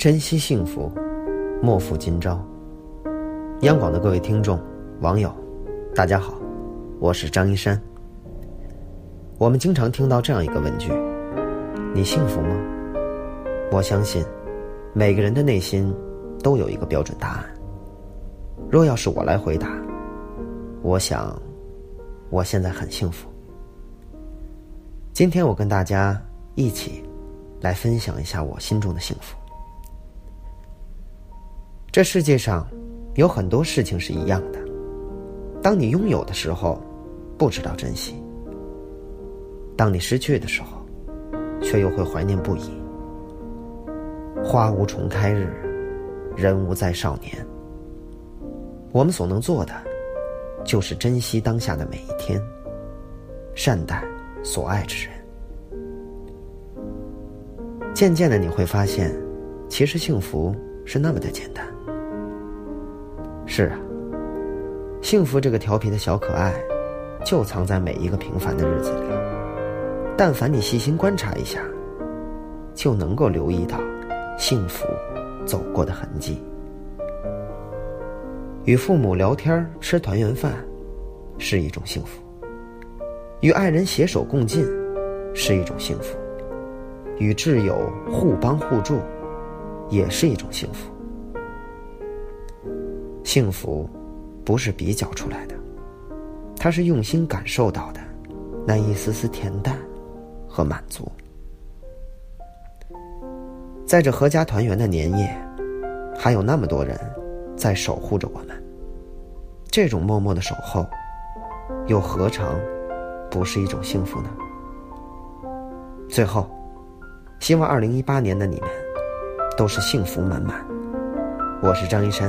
珍惜幸福，莫负今朝。央广的各位听众、网友，大家好，我是张一山。我们经常听到这样一个问句：“你幸福吗？”我相信，每个人的内心都有一个标准答案。若要是我来回答，我想，我现在很幸福。今天我跟大家一起来分享一下我心中的幸福。这世界上有很多事情是一样的，当你拥有的时候，不知道珍惜；当你失去的时候，却又会怀念不已。花无重开日，人无再少年。我们所能做的，就是珍惜当下的每一天，善待所爱之人。渐渐的，你会发现，其实幸福是那么的简单。是啊，幸福这个调皮的小可爱，就藏在每一个平凡的日子里。但凡你细心观察一下，就能够留意到幸福走过的痕迹。与父母聊天吃团圆饭，是一种幸福；与爱人携手共进，是一种幸福；与挚友互帮互助，也是一种幸福。幸福，不是比较出来的，它是用心感受到的，那一丝丝恬淡和满足。在这阖家团圆的年夜，还有那么多人在守护着我们。这种默默的守候，又何尝不是一种幸福呢？最后，希望二零一八年的你们都是幸福满满。我是张一山。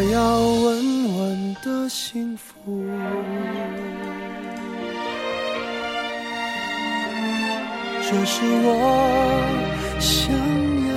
我要稳稳的幸福。这是我想。